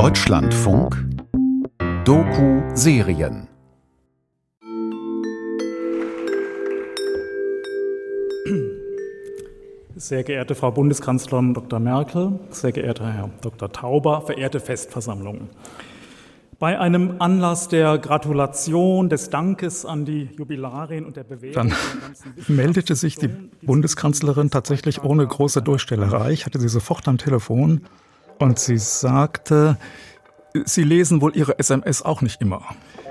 Deutschlandfunk Doku-Serien Sehr geehrte Frau Bundeskanzlerin Dr. Merkel, sehr geehrter Herr Dr. Tauber, verehrte Festversammlung. Bei einem Anlass der Gratulation, des Dankes an die Jubilarin und der Bewegung. Dann meldete sich die Bundeskanzlerin tatsächlich ohne große Durchstellerei. Ich hatte sie sofort am Telefon und sie sagte, Sie lesen wohl Ihre SMS auch nicht immer.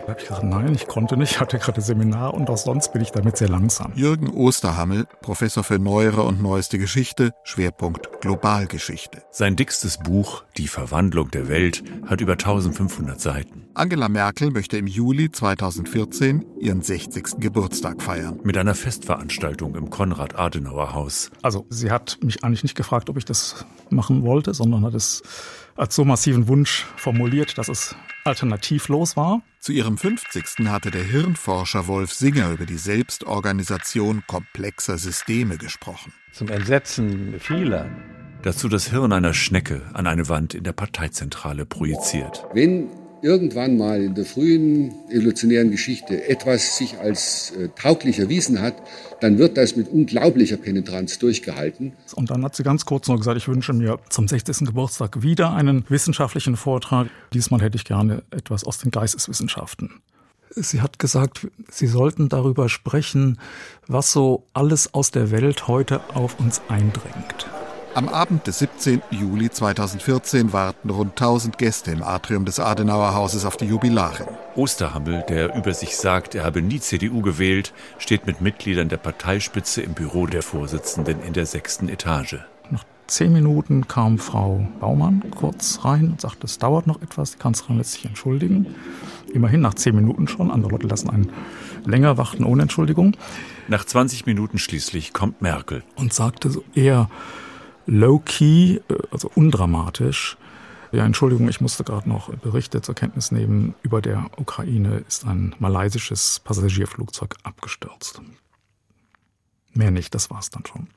Da habe ich gesagt, nein, ich konnte nicht, hatte gerade Seminar und auch sonst bin ich damit sehr langsam. Jürgen Osterhammel, Professor für neuere und neueste Geschichte, Schwerpunkt Globalgeschichte. Sein dickstes Buch Die Verwandlung der Welt hat über 1500 Seiten. Angela Merkel möchte im Juli 2014 ihren 60. Geburtstag feiern. Mit einer Festveranstaltung im Konrad-Adenauer-Haus. Also sie hat mich eigentlich nicht gefragt, ob ich das machen wollte, sondern hat es als so massiven Wunsch formuliert, dass es alternativlos war. Zu ihrem 50. hatte der Hirnforscher Wolf Singer über die Selbstorganisation komplexer Systeme gesprochen. Zum Entsetzen vieler. Dazu das Hirn einer Schnecke an eine Wand in der Parteizentrale projiziert. Wenn irgendwann mal in der frühen evolutionären Geschichte etwas sich als äh, tauglich erwiesen hat, dann wird das mit unglaublicher Penetranz durchgehalten. Und dann hat sie ganz kurz noch gesagt, ich wünsche mir zum 60. Geburtstag wieder einen wissenschaftlichen Vortrag. Diesmal hätte ich gerne etwas aus den Geisteswissenschaften. Sie hat gesagt, Sie sollten darüber sprechen, was so alles aus der Welt heute auf uns eindringt. Am Abend des 17. Juli 2014 warten rund 1000 Gäste im Atrium des Adenauer Hauses auf die Jubilarin. Osterhammel, der über sich sagt, er habe nie CDU gewählt, steht mit Mitgliedern der Parteispitze im Büro der Vorsitzenden in der sechsten Etage. Nach zehn Minuten kam Frau Baumann kurz rein und sagte, es dauert noch etwas, die Kanzlerin lässt sich entschuldigen. Immerhin nach zehn Minuten schon, andere Leute lassen einen länger warten ohne Entschuldigung. Nach 20 Minuten schließlich kommt Merkel. Und sagte so eher, low-key, äh, also undramatisch. Ja, Entschuldigung, ich musste gerade noch Berichte zur Kenntnis nehmen. Über der Ukraine ist ein malaysisches Passagierflugzeug abgestürzt. Mehr nicht, das war's dann schon.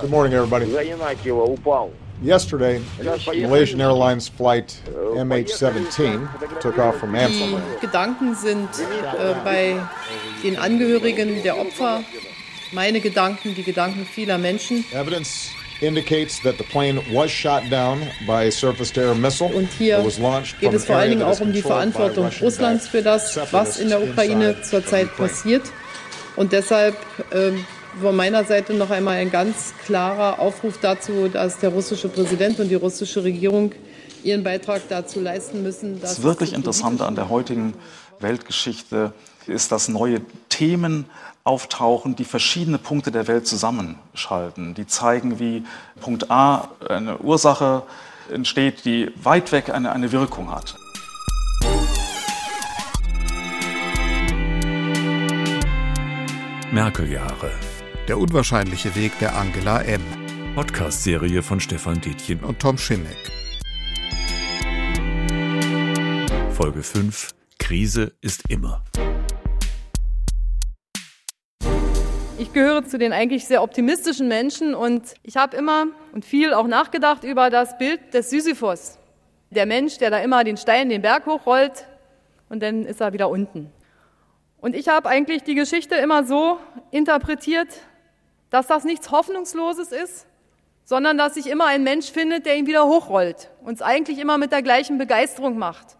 Good morning, everybody. Yesterday, Malaysian Airlines flight MH17 took off from Amsterdam. Die Gedanken sind äh, bei den Angehörigen der Opfer, meine Gedanken, die Gedanken vieler Menschen. Evidence indicates that the plane was shot down by a surface-to-air missile. Und hier geht es vor allen Dingen auch um die Verantwortung Russlands für das, was in der Ukraine zurzeit passiert. Und deshalb ähm, von meiner Seite noch einmal ein ganz klarer Aufruf dazu, dass der russische Präsident und die russische Regierung ihren Beitrag dazu leisten müssen. das wirklich Interessante an der heutigen Weltgeschichte ist, dass neue Themen auftauchen, die verschiedene Punkte der Welt zusammenschalten. Die zeigen, wie Punkt A eine Ursache entsteht, die weit weg eine, eine Wirkung hat. Merkel-Jahre. Der unwahrscheinliche Weg der Angela M. Podcast-Serie von Stefan Dietjen und Tom Schimmeck. Folge 5. Krise ist immer. Ich gehöre zu den eigentlich sehr optimistischen Menschen und ich habe immer und viel auch nachgedacht über das Bild des Sisyphos. Der Mensch, der da immer den Stein den Berg hochrollt und dann ist er wieder unten. Und ich habe eigentlich die Geschichte immer so interpretiert, dass das nichts Hoffnungsloses ist, sondern dass sich immer ein Mensch findet, der ihn wieder hochrollt und es eigentlich immer mit der gleichen Begeisterung macht.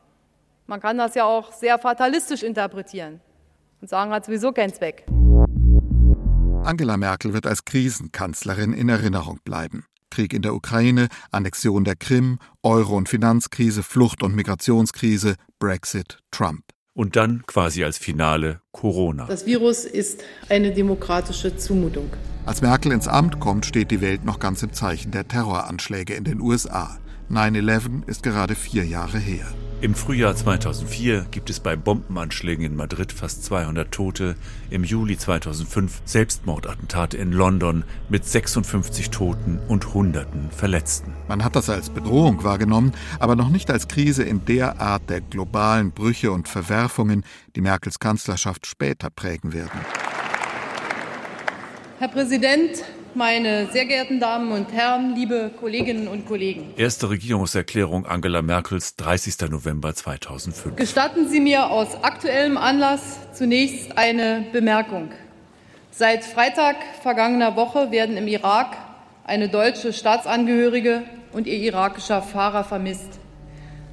Man kann das ja auch sehr fatalistisch interpretieren und sagen, hat sowieso keinen Zweck. Angela Merkel wird als Krisenkanzlerin in Erinnerung bleiben. Krieg in der Ukraine, Annexion der Krim, Euro- und Finanzkrise, Flucht- und Migrationskrise, Brexit, Trump. Und dann quasi als Finale Corona. Das Virus ist eine demokratische Zumutung. Als Merkel ins Amt kommt, steht die Welt noch ganz im Zeichen der Terroranschläge in den USA. 9-11 ist gerade vier Jahre her. Im Frühjahr 2004 gibt es bei Bombenanschlägen in Madrid fast 200 Tote. Im Juli 2005 Selbstmordattentate in London mit 56 Toten und Hunderten Verletzten. Man hat das als Bedrohung wahrgenommen, aber noch nicht als Krise in der Art der globalen Brüche und Verwerfungen, die Merkels Kanzlerschaft später prägen werden. Herr Präsident, meine sehr geehrten Damen und Herren, liebe Kolleginnen und Kollegen. Erste Regierungserklärung Angela Merkels, 30. November 2005. Gestatten Sie mir aus aktuellem Anlass zunächst eine Bemerkung. Seit Freitag vergangener Woche werden im Irak eine deutsche Staatsangehörige und ihr irakischer Fahrer vermisst.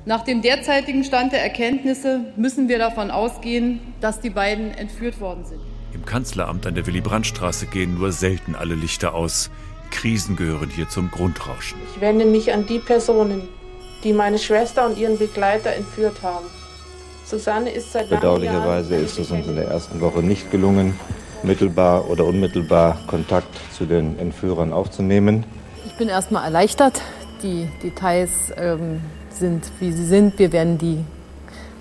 Nach dem derzeitigen Stand der Erkenntnisse müssen wir davon ausgehen, dass die beiden entführt worden sind. Im Kanzleramt an der Willy-Brandt-Straße gehen nur selten alle Lichter aus. Krisen gehören hier zum Grundrauschen. Ich wende mich an die Personen, die meine Schwester und ihren Begleiter entführt haben. Susanne ist seit Bedauerlicherweise ist es uns in der ersten Woche nicht gelungen, mittelbar oder unmittelbar Kontakt zu den Entführern aufzunehmen. Ich bin erstmal erleichtert. Die Details ähm, sind, wie sie sind. Wir werden die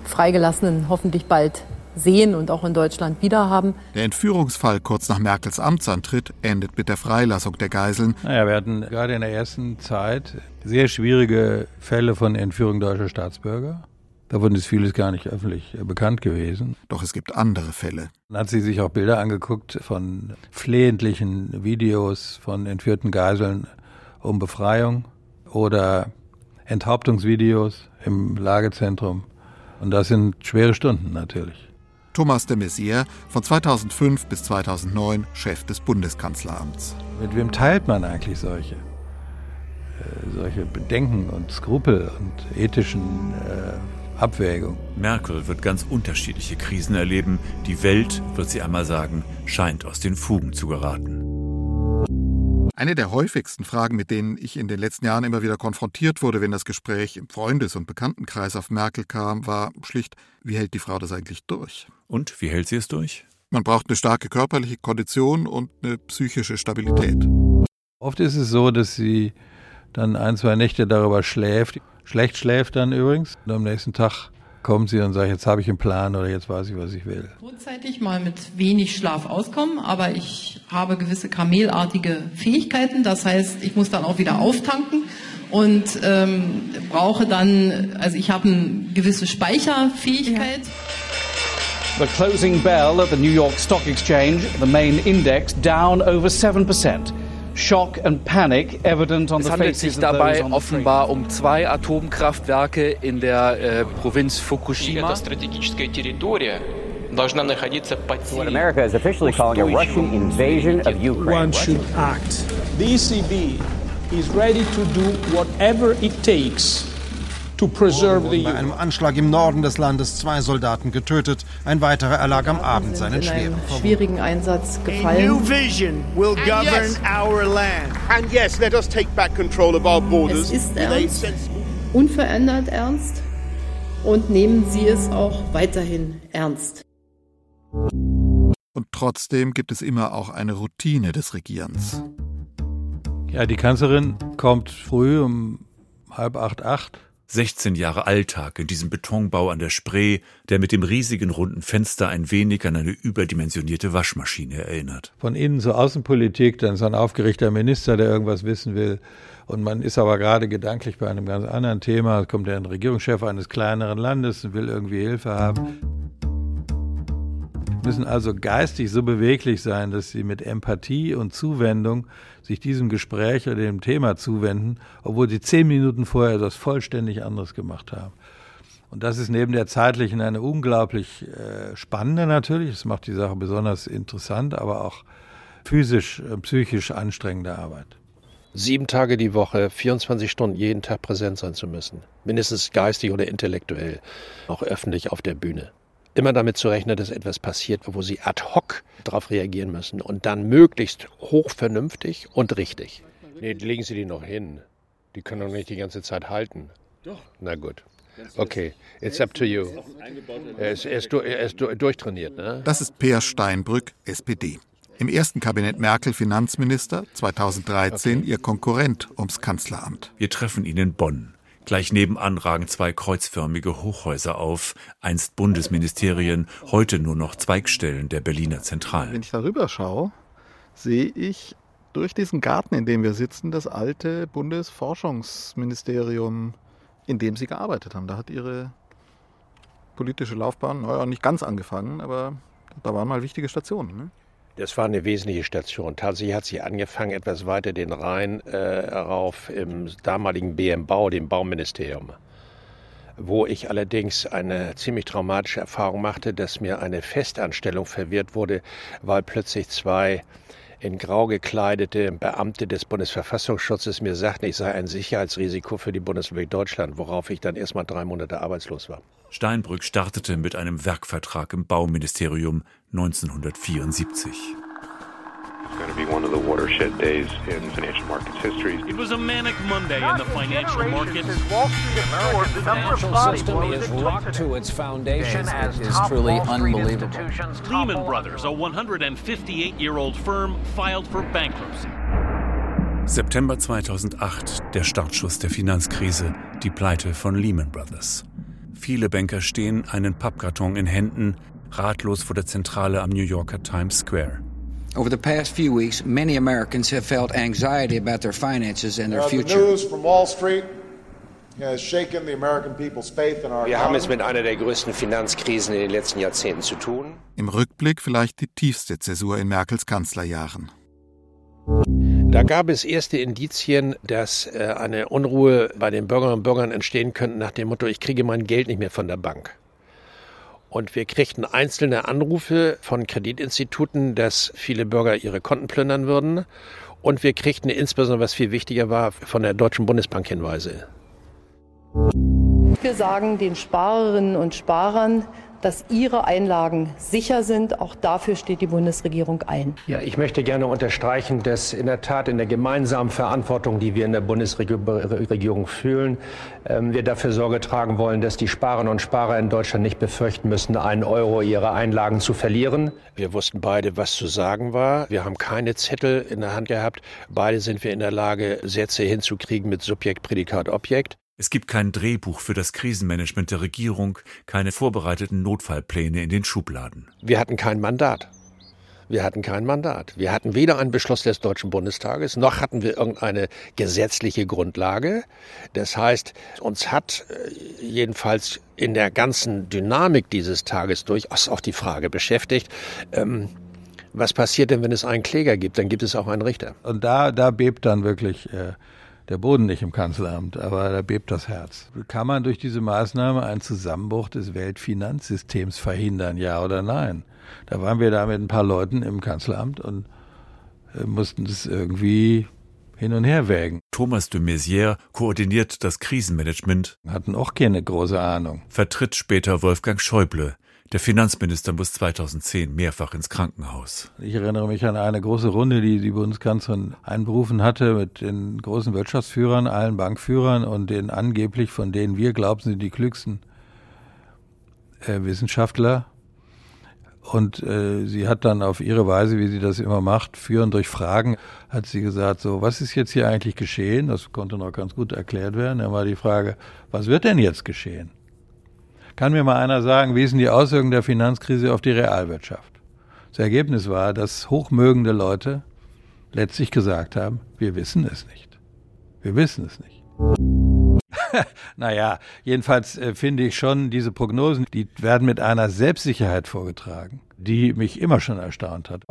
Freigelassenen hoffentlich bald sehen und auch in Deutschland wiederhaben. Der Entführungsfall kurz nach Merkels Amtsantritt endet mit der Freilassung der Geiseln. Naja, wir hatten gerade in der ersten Zeit sehr schwierige Fälle von Entführung deutscher Staatsbürger. Davon ist vieles gar nicht öffentlich bekannt gewesen. Doch es gibt andere Fälle. Dann hat sie sich auch Bilder angeguckt von flehentlichen Videos von entführten Geiseln um Befreiung oder Enthauptungsvideos im Lagezentrum. Und das sind schwere Stunden natürlich. Thomas de Maizière, von 2005 bis 2009 Chef des Bundeskanzleramts. Mit wem teilt man eigentlich solche, äh, solche Bedenken und Skrupel und ethischen äh, Abwägungen? Merkel wird ganz unterschiedliche Krisen erleben. Die Welt, wird sie einmal sagen, scheint aus den Fugen zu geraten. Eine der häufigsten Fragen, mit denen ich in den letzten Jahren immer wieder konfrontiert wurde, wenn das Gespräch im Freundes- und Bekanntenkreis auf Merkel kam, war schlicht, wie hält die Frau das eigentlich durch? Und wie hält sie es durch? Man braucht eine starke körperliche Kondition und eine psychische Stabilität. Oft ist es so, dass sie dann ein, zwei Nächte darüber schläft. Schlecht schläft dann übrigens. Und am nächsten Tag kommt sie und sagt, jetzt habe ich einen Plan oder jetzt weiß ich, was ich will. Kurzzeitig mal mit wenig Schlaf auskommen, aber ich habe gewisse kamelartige Fähigkeiten. Das heißt, ich muss dann auch wieder auftanken und ähm, brauche dann, also ich habe eine gewisse Speicherfähigkeit. The closing bell at the New York Stock Exchange, the main index down over 7%. Shock and panic evident on es the handelt faces sich dabei of those offenbar um zwei Atomkraftwerke in der äh, Provinz Fukushima. What America is officially calling a Russian invasion of Ukraine. One should act. The ECB is ready to do whatever it takes the Bei einem Anschlag im Norden des Landes zwei Soldaten getötet. Ein weiterer erlag am Abend seinen in schweren einem schwierigen Einsatz gefallen. vision will govern yes. our land. And yes, let us take back control of our borders. Es ist ernst, unverändert ernst und nehmen Sie es auch weiterhin ernst. Und trotzdem gibt es immer auch eine Routine des Regierens. Ja, die Kanzlerin kommt früh um halb acht, acht. 16 Jahre Alltag in diesem Betonbau an der Spree, der mit dem riesigen runden Fenster ein wenig an eine überdimensionierte Waschmaschine erinnert. Von innen zur Außenpolitik, dann so ein aufgeregter Minister, der irgendwas wissen will. Und man ist aber gerade gedanklich bei einem ganz anderen Thema. Kommt der Regierungschef eines kleineren Landes und will irgendwie Hilfe haben. Müssen also geistig so beweglich sein, dass sie mit Empathie und Zuwendung sich diesem Gespräch oder dem Thema zuwenden, obwohl sie zehn Minuten vorher etwas vollständig anderes gemacht haben. Und das ist neben der zeitlichen eine unglaublich äh, spannende natürlich, das macht die Sache besonders interessant, aber auch physisch, äh, psychisch anstrengende Arbeit. Sieben Tage die Woche, 24 Stunden jeden Tag präsent sein zu müssen. Mindestens geistig oder intellektuell, auch öffentlich auf der Bühne. Immer damit zu rechnen, dass etwas passiert, wo sie ad hoc darauf reagieren müssen und dann möglichst hochvernünftig und richtig. Nee, legen Sie die noch hin. Die können doch nicht die ganze Zeit halten. Doch. Na gut. Okay, it's up to you. Er ist, er ist, er ist du- durchtrainiert, ne? Das ist Peer Steinbrück, SPD. Im ersten Kabinett Merkel Finanzminister, 2013 ihr Konkurrent ums Kanzleramt. Wir treffen ihn in Bonn. Gleich nebenan ragen zwei kreuzförmige Hochhäuser auf, einst Bundesministerien, heute nur noch Zweigstellen der Berliner Zentrale. Wenn ich darüber schaue, sehe ich durch diesen Garten, in dem wir sitzen, das alte Bundesforschungsministerium, in dem sie gearbeitet haben. Da hat ihre politische Laufbahn, naja, nicht ganz angefangen, aber da waren mal wichtige Stationen. Ne? Das war eine wesentliche Station. Tatsächlich hat sie angefangen, etwas weiter den Rhein äh, rauf im damaligen BM-Bau, dem Bauministerium, wo ich allerdings eine ziemlich traumatische Erfahrung machte, dass mir eine Festanstellung verwehrt wurde, weil plötzlich zwei in grau gekleidete Beamte des Bundesverfassungsschutzes mir sagten, ich sei ein Sicherheitsrisiko für die Bundesrepublik Deutschland, worauf ich dann erstmal drei Monate arbeitslos war. Steinbrück startete mit einem Werkvertrag im Bauministerium 1974. going to be one of the watershed days in financial markets history. It was a manic Monday in the financial markets. The financial system is rocked to its foundations. It is truly unbelievable. Lehman Brothers, a 158-year-old firm, filed for bankruptcy. September 2008, der Startschuss der Finanzkrise, die Pleite von Lehman Brothers. Viele Banker stehen, einen Pappkarton in Händen, ratlos vor der Zentrale am New Yorker Times Square. Over the past few weeks, many Americans have felt anxiety about their finances and their Uh, the future. news from Wall Street has shaken the American people's faith in our Wir haben es mit einer der größten Finanzkrisen in den letzten Jahrzehnten zu tun. Im Rückblick vielleicht die tiefste Zäsur in Merkels Kanzlerjahren. Da gab es erste Indizien, dass äh, eine Unruhe bei den Bürgerinnen und Bürgern entstehen könnte nach dem Motto, ich kriege mein Geld nicht mehr von der Bank. Und wir kriegten einzelne Anrufe von Kreditinstituten, dass viele Bürger ihre Konten plündern würden. Und wir kriegten insbesondere, was viel wichtiger war, von der Deutschen Bundesbank Hinweise. Wir sagen den Sparerinnen und Sparern, dass ihre Einlagen sicher sind. Auch dafür steht die Bundesregierung ein. Ja, ich möchte gerne unterstreichen, dass in der Tat in der gemeinsamen Verantwortung, die wir in der Bundesregierung fühlen, ähm, wir dafür Sorge tragen wollen, dass die Sparerinnen und Sparer in Deutschland nicht befürchten müssen, einen Euro ihrer Einlagen zu verlieren. Wir wussten beide, was zu sagen war. Wir haben keine Zettel in der Hand gehabt. Beide sind wir in der Lage, Sätze hinzukriegen mit Subjekt, Prädikat, Objekt. Es gibt kein Drehbuch für das Krisenmanagement der Regierung, keine vorbereiteten Notfallpläne in den Schubladen. Wir hatten kein Mandat. Wir hatten kein Mandat. Wir hatten weder einen Beschluss des Deutschen Bundestages, noch hatten wir irgendeine gesetzliche Grundlage. Das heißt, uns hat äh, jedenfalls in der ganzen Dynamik dieses Tages durchaus auch die Frage beschäftigt, ähm, was passiert denn, wenn es einen Kläger gibt? Dann gibt es auch einen Richter. Und da, da bebt dann wirklich äh, der Boden nicht im Kanzleramt, aber da bebt das Herz. Kann man durch diese Maßnahme einen Zusammenbruch des Weltfinanzsystems verhindern, ja oder nein? Da waren wir da mit ein paar Leuten im Kanzleramt und äh, mussten das irgendwie hin und her wägen. Thomas de Maizière koordiniert das Krisenmanagement, Hatten auch keine große Ahnung. vertritt später Wolfgang Schäuble. Der Finanzminister muss 2010 mehrfach ins Krankenhaus. Ich erinnere mich an eine große Runde, die die Bundeskanzlerin einberufen hatte mit den großen Wirtschaftsführern, allen Bankführern und den angeblich, von denen wir glauben, sind die klügsten äh, Wissenschaftler. Und äh, sie hat dann auf ihre Weise, wie sie das immer macht, führend durch Fragen, hat sie gesagt, so, was ist jetzt hier eigentlich geschehen? Das konnte noch ganz gut erklärt werden. Dann war die Frage, was wird denn jetzt geschehen? Kann mir mal einer sagen, wie ist denn die Auswirkung der Finanzkrise auf die Realwirtschaft? Das Ergebnis war, dass hochmögende Leute letztlich gesagt haben, wir wissen es nicht. Wir wissen es nicht. naja, jedenfalls äh, finde ich schon, diese Prognosen, die werden mit einer Selbstsicherheit vorgetragen, die mich immer schon erstaunt hat.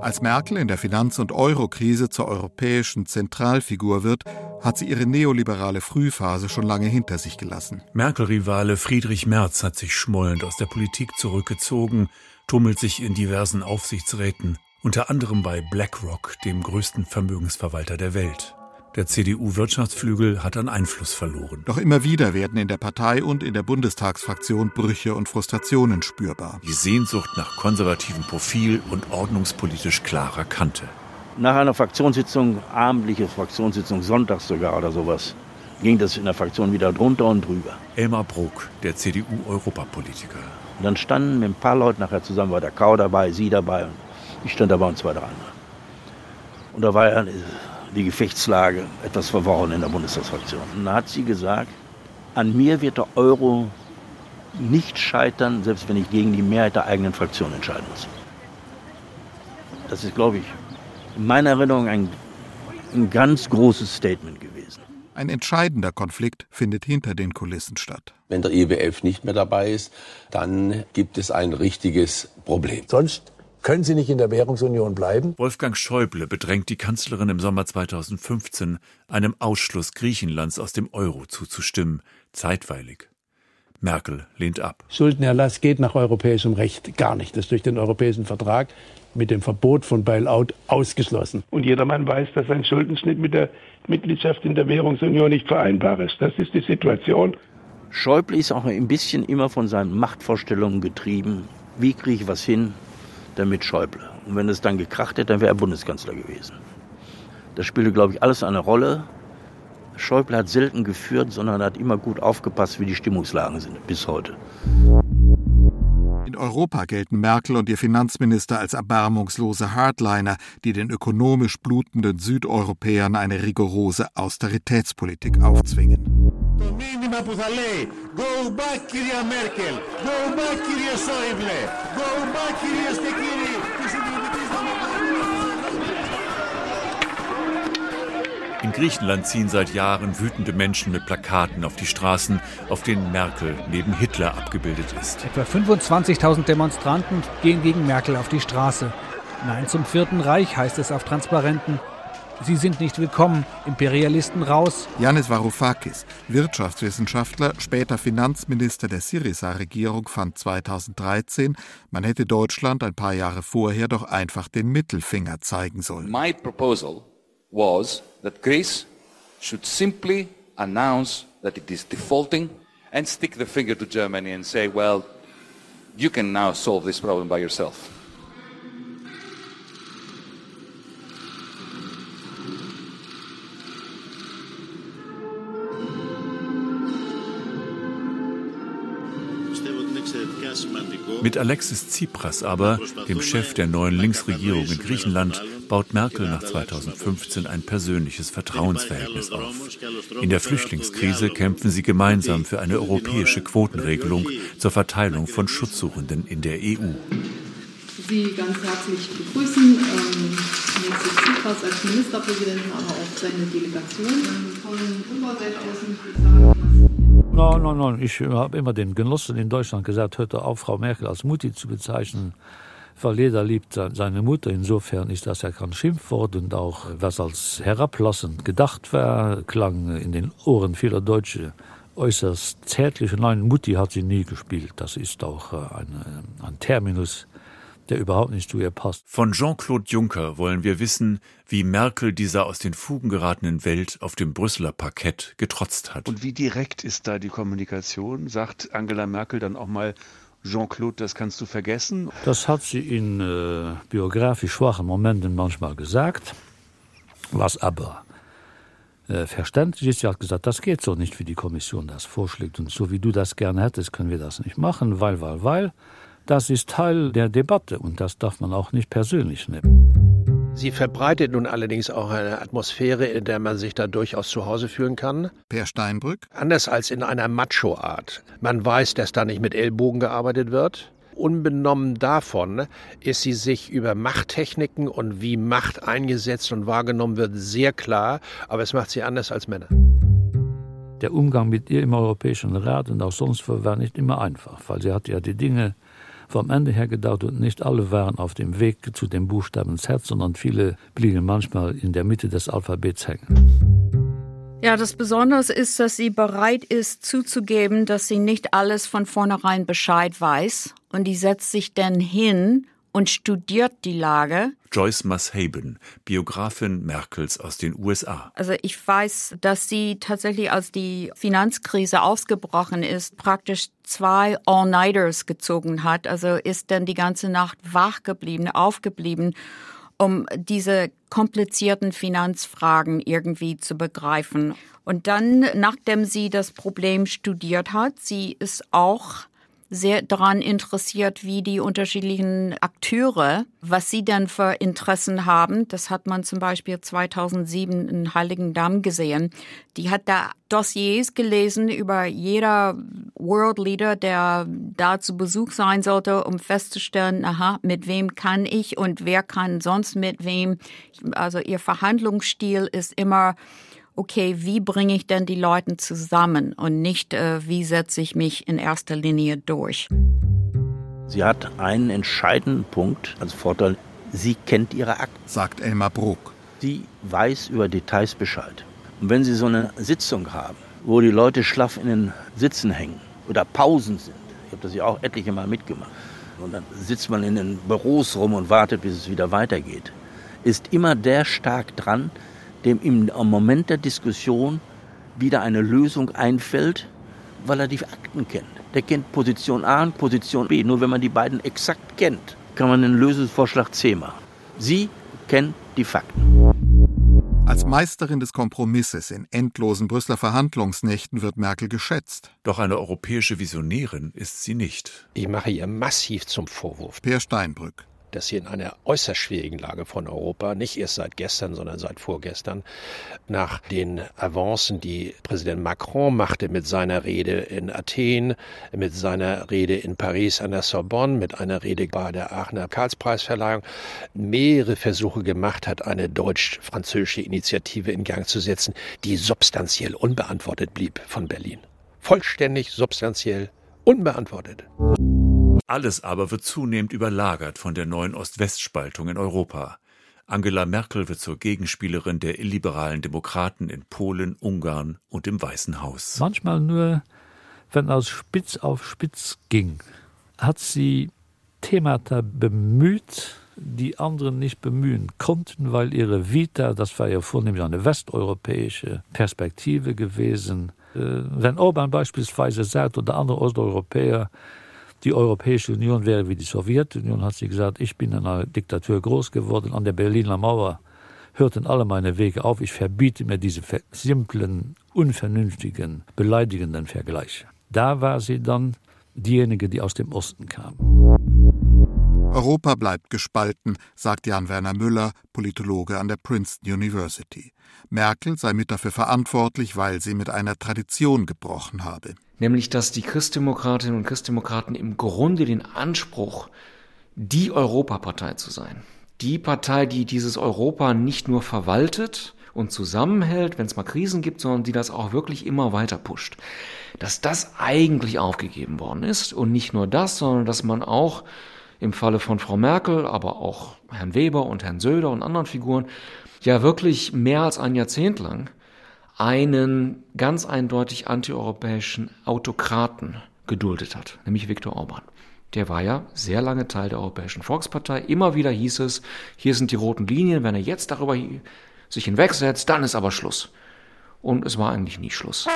Als Merkel in der Finanz- und Eurokrise zur europäischen Zentralfigur wird, hat sie ihre neoliberale Frühphase schon lange hinter sich gelassen. Merkel-Rivale Friedrich Merz hat sich schmollend aus der Politik zurückgezogen, tummelt sich in diversen Aufsichtsräten, unter anderem bei BlackRock, dem größten Vermögensverwalter der Welt. Der CDU-Wirtschaftsflügel hat an Einfluss verloren. Doch immer wieder werden in der Partei und in der Bundestagsfraktion Brüche und Frustrationen spürbar. Die Sehnsucht nach konservativem Profil und ordnungspolitisch klarer Kante. Nach einer Fraktionssitzung, abendliche Fraktionssitzung, sonntags sogar oder sowas, ging das in der Fraktion wieder drunter und drüber. Elmar Brok, der CDU-Europapolitiker. Und dann standen mit ein paar Leuten nachher zusammen, war der Kau dabei, sie dabei und ich stand dabei und zwei, drei andere. Und da war ja die Gefechtslage etwas verworren in der Bundestagsfraktion. Und da hat sie gesagt, an mir wird der Euro nicht scheitern, selbst wenn ich gegen die Mehrheit der eigenen Fraktion entscheiden muss. Das ist, glaube ich, in meiner Erinnerung ein, ein ganz großes Statement gewesen. Ein entscheidender Konflikt findet hinter den Kulissen statt. Wenn der IWF nicht mehr dabei ist, dann gibt es ein richtiges Problem. Sonst Können Sie nicht in der Währungsunion bleiben? Wolfgang Schäuble bedrängt die Kanzlerin im Sommer 2015, einem Ausschluss Griechenlands aus dem Euro zuzustimmen, zeitweilig. Merkel lehnt ab. Schuldenerlass geht nach europäischem Recht gar nicht. Das ist durch den europäischen Vertrag mit dem Verbot von Bailout ausgeschlossen. Und jedermann weiß, dass ein Schuldenschnitt mit der Mitgliedschaft in der Währungsunion nicht vereinbar ist. Das ist die Situation. Schäuble ist auch ein bisschen immer von seinen Machtvorstellungen getrieben. Wie kriege ich was hin, damit Schäuble? Und wenn es dann gekracht hätte, dann wäre er Bundeskanzler gewesen. Das spielte, glaube ich, alles eine Rolle. Schäuble hat selten geführt, sondern hat immer gut aufgepasst, wie die Stimmungslagen sind, bis heute. Europa gelten Merkel und ihr Finanzminister als erbarmungslose Hardliner, die den ökonomisch blutenden Südeuropäern eine rigorose Austeritätspolitik aufzwingen. Go back, Kyria Merkel! Go back, Kyria Schäuble! Go back, In Griechenland ziehen seit Jahren wütende Menschen mit Plakaten auf die Straßen, auf denen Merkel neben Hitler abgebildet ist. Etwa 25.000 Demonstranten gehen gegen Merkel auf die Straße. Nein zum Vierten Reich heißt es auf Transparenten. Sie sind nicht willkommen, Imperialisten raus. Yannis Varoufakis, Wirtschaftswissenschaftler, später Finanzminister der Syriza-Regierung, fand 2013, man hätte Deutschland ein paar Jahre vorher doch einfach den Mittelfinger zeigen sollen. My proposal was that Greece should simply announce that it is defaulting and stick the finger to Germany and say, well, you can now solve this problem by yourself. Mit Alexis Tsipras aber, dem Chef der neuen Linksregierung in Griechenland, baut Merkel nach 2015 ein persönliches Vertrauensverhältnis auf. In der Flüchtlingskrise kämpfen sie gemeinsam für eine europäische Quotenregelung zur Verteilung von Schutzsuchenden in der EU. Sie ganz herzlich begrüßen, ähm, Tsipras als Ministerpräsidenten, aber auch seine Delegation von unserer Seite aus nicht sagen. Nein, nein, nein. Ich habe immer den Genossen in Deutschland gesagt, hört auf, Frau Merkel als Mutti zu bezeichnen. Weil jeder liebt seine Mutter. Insofern ist das ja kein Schimpfwort und auch was als herablassend gedacht war, klang in den Ohren vieler Deutsche äußerst zärtlich. Nein, Mutti hat sie nie gespielt. Das ist auch ein, ein Terminus, der überhaupt nicht zu ihr passt. Von Jean-Claude Juncker wollen wir wissen, wie Merkel dieser aus den Fugen geratenen Welt auf dem Brüsseler Parkett getrotzt hat. Und wie direkt ist da die Kommunikation? Sagt Angela Merkel dann auch mal, Jean-Claude, das kannst du vergessen? Das hat sie in äh, biografisch schwachen Momenten manchmal gesagt, was aber äh, verständlich ist. Sie hat gesagt, das geht so nicht, wie die Kommission das vorschlägt. Und so wie du das gerne hättest, können wir das nicht machen, weil, weil, weil. Das ist Teil der Debatte und das darf man auch nicht persönlich nehmen. Sie verbreitet nun allerdings auch eine Atmosphäre, in der man sich da durchaus zu Hause fühlen kann. Per Steinbrück? Anders als in einer Macho-Art. Man weiß, dass da nicht mit Ellbogen gearbeitet wird. Unbenommen davon ist sie sich über Machttechniken und wie Macht eingesetzt und wahrgenommen wird sehr klar, aber es macht sie anders als Männer. Der Umgang mit ihr im Europäischen Rat und auch sonst war nicht immer einfach, weil sie hat ja die Dinge vom Ende her gedauert und nicht alle waren auf dem Weg zu dem Buchstaben Z, sondern viele blieben manchmal in der Mitte des Alphabets hängen. Ja, das Besondere ist, dass sie bereit ist zuzugeben, dass sie nicht alles von vornherein Bescheid weiß und die setzt sich dann hin und studiert die Lage. Joyce Mashaben, Biografin Merkels aus den USA. Also ich weiß, dass sie tatsächlich, als die Finanzkrise ausgebrochen ist, praktisch zwei All-Nighters gezogen hat. Also ist dann die ganze Nacht wach geblieben, aufgeblieben, um diese komplizierten Finanzfragen irgendwie zu begreifen. Und dann, nachdem sie das Problem studiert hat, sie ist auch sehr daran interessiert, wie die unterschiedlichen Akteure, was sie denn für Interessen haben. Das hat man zum Beispiel 2007 in Heiligen Damm gesehen. Die hat da Dossiers gelesen über jeder World Leader, der da zu Besuch sein sollte, um festzustellen, aha, mit wem kann ich und wer kann sonst mit wem. Also ihr Verhandlungsstil ist immer okay, wie bringe ich denn die Leute zusammen und nicht, äh, wie setze ich mich in erster Linie durch. Sie hat einen entscheidenden Punkt als Vorteil. Sie kennt ihre Akten. Sagt Elmar Brok. Sie weiß über Details Bescheid. Und wenn Sie so eine Sitzung haben, wo die Leute schlaff in den Sitzen hängen oder Pausen sind, ich habe das ja auch etliche Mal mitgemacht, und dann sitzt man in den Büros rum und wartet, bis es wieder weitergeht, ist immer der stark dran, dem im Moment der Diskussion wieder eine Lösung einfällt, weil er die Akten kennt. Der kennt Position A und Position B. Nur wenn man die beiden exakt kennt, kann man einen Lösungsvorschlag C machen. Sie kennt die Fakten. Als Meisterin des Kompromisses in endlosen Brüsseler Verhandlungsnächten wird Merkel geschätzt. Doch eine europäische Visionärin ist sie nicht. Ich mache ihr massiv zum Vorwurf. Per Steinbrück dass sie in einer äußerst schwierigen Lage von Europa, nicht erst seit gestern, sondern seit vorgestern, nach den Avancen, die Präsident Macron machte mit seiner Rede in Athen, mit seiner Rede in Paris an der Sorbonne, mit einer Rede bei der Aachener Karlspreisverleihung, mehrere Versuche gemacht hat, eine deutsch-französische Initiative in Gang zu setzen, die substanziell unbeantwortet blieb von Berlin. Vollständig substanziell unbeantwortet. Alles aber wird zunehmend überlagert von der neuen Ost-West-Spaltung in Europa. Angela Merkel wird zur Gegenspielerin der illiberalen Demokraten in Polen, Ungarn und im Weißen Haus. Manchmal nur, wenn aus Spitz auf Spitz ging, hat sie Themata bemüht, die anderen nicht bemühen konnten, weil ihre Vita, das war ja vornehmlich eine westeuropäische Perspektive gewesen. Äh, wenn Orban beispielsweise sagt oder andere Osteuropäer, die Europäische Union wäre wie die Sowjetunion, hat sie gesagt, ich bin in einer Diktatur groß geworden, an der Berliner Mauer hörten alle meine Wege auf, ich verbiete mir diese simplen, unvernünftigen, beleidigenden Vergleiche. Da war sie dann diejenige, die aus dem Osten kam. Europa bleibt gespalten, sagt Jan Werner Müller, Politologe an der Princeton University. Merkel sei mit dafür verantwortlich, weil sie mit einer Tradition gebrochen habe nämlich dass die Christdemokratinnen und Christdemokraten im Grunde den Anspruch, die Europapartei zu sein, die Partei, die dieses Europa nicht nur verwaltet und zusammenhält, wenn es mal Krisen gibt, sondern die das auch wirklich immer weiter pusht, dass das eigentlich aufgegeben worden ist und nicht nur das, sondern dass man auch im Falle von Frau Merkel, aber auch Herrn Weber und Herrn Söder und anderen Figuren ja wirklich mehr als ein Jahrzehnt lang einen ganz eindeutig antieuropäischen Autokraten geduldet hat, nämlich Viktor Orban. Der war ja sehr lange Teil der Europäischen Volkspartei. Immer wieder hieß es, hier sind die roten Linien, wenn er jetzt darüber sich hinwegsetzt, dann ist aber Schluss. Und es war eigentlich nie Schluss.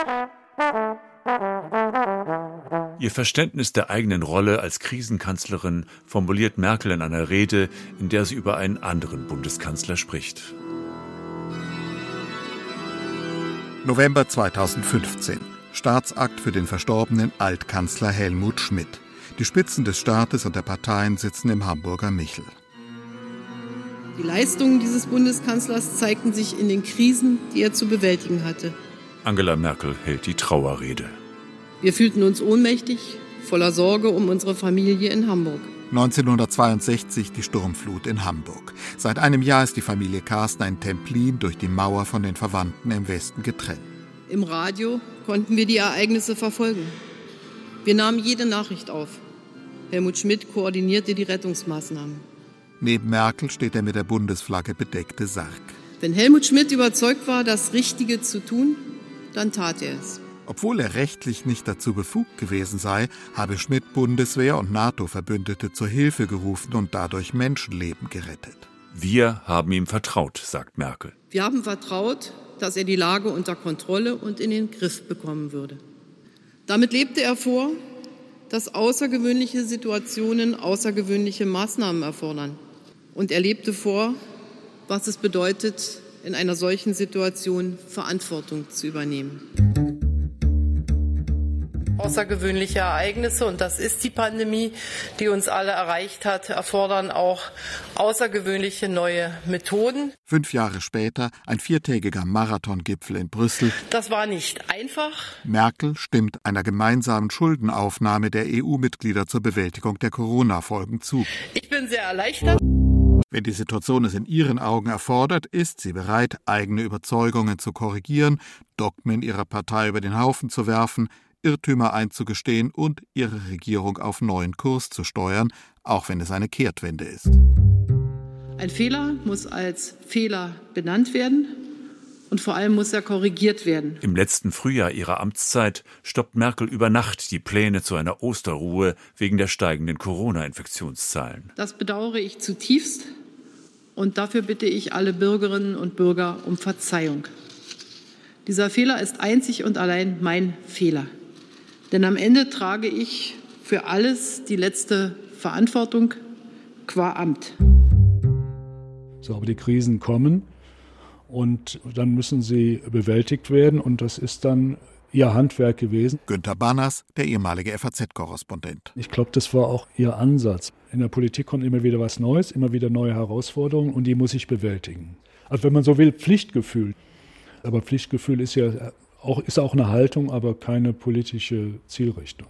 Ihr Verständnis der eigenen Rolle als Krisenkanzlerin formuliert Merkel in einer Rede, in der sie über einen anderen Bundeskanzler spricht. November 2015. Staatsakt für den verstorbenen Altkanzler Helmut Schmidt. Die Spitzen des Staates und der Parteien sitzen im Hamburger Michel. Die Leistungen dieses Bundeskanzlers zeigten sich in den Krisen, die er zu bewältigen hatte. Angela Merkel hält die Trauerrede. Wir fühlten uns ohnmächtig, voller Sorge um unsere Familie in Hamburg. 1962 die Sturmflut in Hamburg. Seit einem Jahr ist die Familie Carsten ein Templin durch die Mauer von den Verwandten im Westen getrennt. Im Radio konnten wir die Ereignisse verfolgen. Wir nahmen jede Nachricht auf. Helmut Schmidt koordinierte die Rettungsmaßnahmen. Neben Merkel steht der mit der Bundesflagge bedeckte Sarg. Wenn Helmut Schmidt überzeugt war, das Richtige zu tun, dann tat er es. Obwohl er rechtlich nicht dazu befugt gewesen sei, habe Schmidt Bundeswehr und NATO-Verbündete zur Hilfe gerufen und dadurch Menschenleben gerettet. Wir haben ihm vertraut, sagt Merkel. Wir haben vertraut, dass er die Lage unter Kontrolle und in den Griff bekommen würde. Damit lebte er vor, dass außergewöhnliche Situationen außergewöhnliche Maßnahmen erfordern. Und er lebte vor, was es bedeutet, in einer solchen Situation Verantwortung zu übernehmen. Außergewöhnliche Ereignisse, und das ist die Pandemie, die uns alle erreicht hat, erfordern auch außergewöhnliche neue Methoden. Fünf Jahre später ein viertägiger Marathongipfel in Brüssel. Das war nicht einfach. Merkel stimmt einer gemeinsamen Schuldenaufnahme der EU-Mitglieder zur Bewältigung der Corona-Folgen zu. Ich bin sehr erleichtert. Wenn die Situation es in ihren Augen erfordert, ist sie bereit, eigene Überzeugungen zu korrigieren, Dogmen ihrer Partei über den Haufen zu werfen, Irrtümer einzugestehen und ihre Regierung auf neuen Kurs zu steuern, auch wenn es eine Kehrtwende ist. Ein Fehler muss als Fehler benannt werden und vor allem muss er korrigiert werden. Im letzten Frühjahr ihrer Amtszeit stoppt Merkel über Nacht die Pläne zu einer Osterruhe wegen der steigenden Corona-Infektionszahlen. Das bedauere ich zutiefst und dafür bitte ich alle Bürgerinnen und Bürger um Verzeihung. Dieser Fehler ist einzig und allein mein Fehler. Denn am Ende trage ich für alles die letzte Verantwortung qua Amt. So, aber die Krisen kommen und dann müssen sie bewältigt werden und das ist dann ihr Handwerk gewesen. Günter Banners, der ehemalige FAZ-Korrespondent. Ich glaube, das war auch ihr Ansatz. In der Politik kommt immer wieder was Neues, immer wieder neue Herausforderungen und die muss ich bewältigen. Also wenn man so will, Pflichtgefühl. Aber Pflichtgefühl ist ja auch, ist auch eine Haltung, aber keine politische Zielrichtung.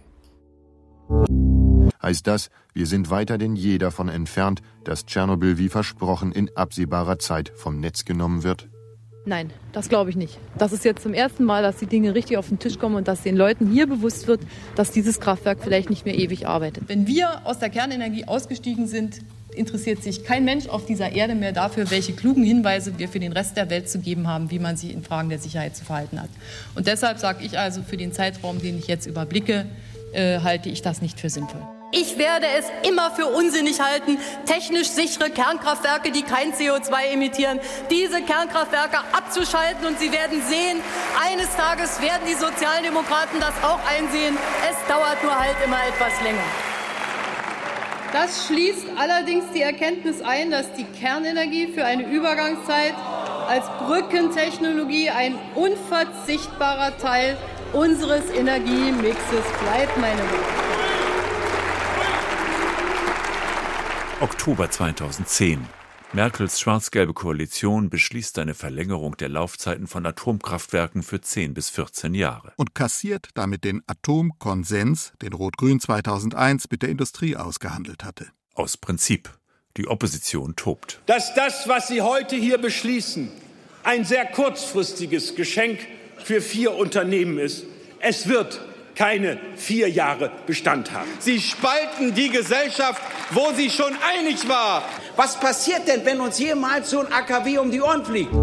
Heißt das, wir sind weiter denn je davon entfernt, dass Tschernobyl wie versprochen in absehbarer Zeit vom Netz genommen wird? Nein, das glaube ich nicht. Das ist jetzt zum ersten Mal, dass die Dinge richtig auf den Tisch kommen und dass den Leuten hier bewusst wird, dass dieses Kraftwerk vielleicht nicht mehr ewig arbeitet. Wenn wir aus der Kernenergie ausgestiegen sind, interessiert sich kein Mensch auf dieser Erde mehr dafür, welche klugen Hinweise wir für den Rest der Welt zu geben haben, wie man sich in Fragen der Sicherheit zu verhalten hat. Und deshalb sage ich also, für den Zeitraum, den ich jetzt überblicke, äh, halte ich das nicht für sinnvoll. Ich werde es immer für unsinnig halten, technisch sichere Kernkraftwerke, die kein CO2 emittieren, diese Kernkraftwerke abzuschalten. Und Sie werden sehen, eines Tages werden die Sozialdemokraten das auch einsehen. Es dauert nur halt immer etwas länger. Das schließt allerdings die Erkenntnis ein, dass die Kernenergie für eine Übergangszeit als Brückentechnologie ein unverzichtbarer Teil unseres Energiemixes bleibt, meine Damen. Oktober 2010. Merkels schwarz-gelbe Koalition beschließt eine Verlängerung der Laufzeiten von Atomkraftwerken für 10 bis 14 Jahre. Und kassiert damit den Atomkonsens, den Rot-Grün 2001 mit der Industrie ausgehandelt hatte. Aus Prinzip. Die Opposition tobt. Dass das, was Sie heute hier beschließen, ein sehr kurzfristiges Geschenk für vier Unternehmen ist. Es wird keine vier Jahre Bestand haben. Sie spalten die Gesellschaft, wo sie schon einig war. Was passiert denn, wenn uns jemals so ein AKW um die Ohren fliegt?